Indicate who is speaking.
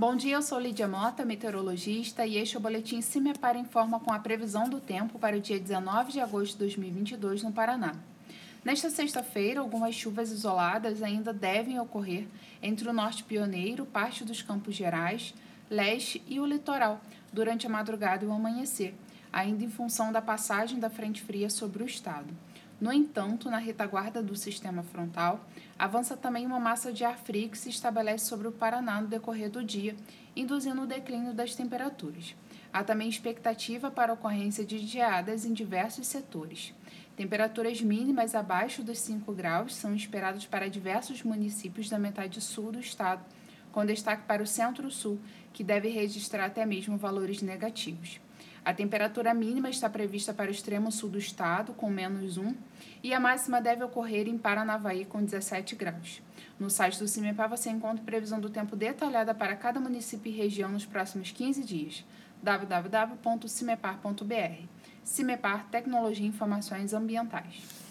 Speaker 1: Bom dia, eu sou Lídia Mota, meteorologista, e este é o Boletim Cimepar Informa com a previsão do tempo para o dia 19 de agosto de 2022 no Paraná. Nesta sexta-feira, algumas chuvas isoladas ainda devem ocorrer entre o norte pioneiro, parte dos Campos Gerais, leste e o litoral, durante a madrugada e o amanhecer, ainda em função da passagem da frente fria sobre o estado. No entanto, na retaguarda do sistema frontal, avança também uma massa de ar frio que se estabelece sobre o Paraná no decorrer do dia, induzindo o declínio das temperaturas. Há também expectativa para a ocorrência de geadas em diversos setores. Temperaturas mínimas abaixo dos 5 graus são esperadas para diversos municípios da metade sul do estado, com destaque para o centro-sul, que deve registrar até mesmo valores negativos. A temperatura mínima está prevista para o extremo sul do estado, com menos 1, e a máxima deve ocorrer em Paranavaí, com 17 graus. No site do CIMEPAR você encontra previsão do tempo detalhada para cada município e região nos próximos 15 dias. www.cimepar.br CIMEPAR Tecnologia e Informações Ambientais.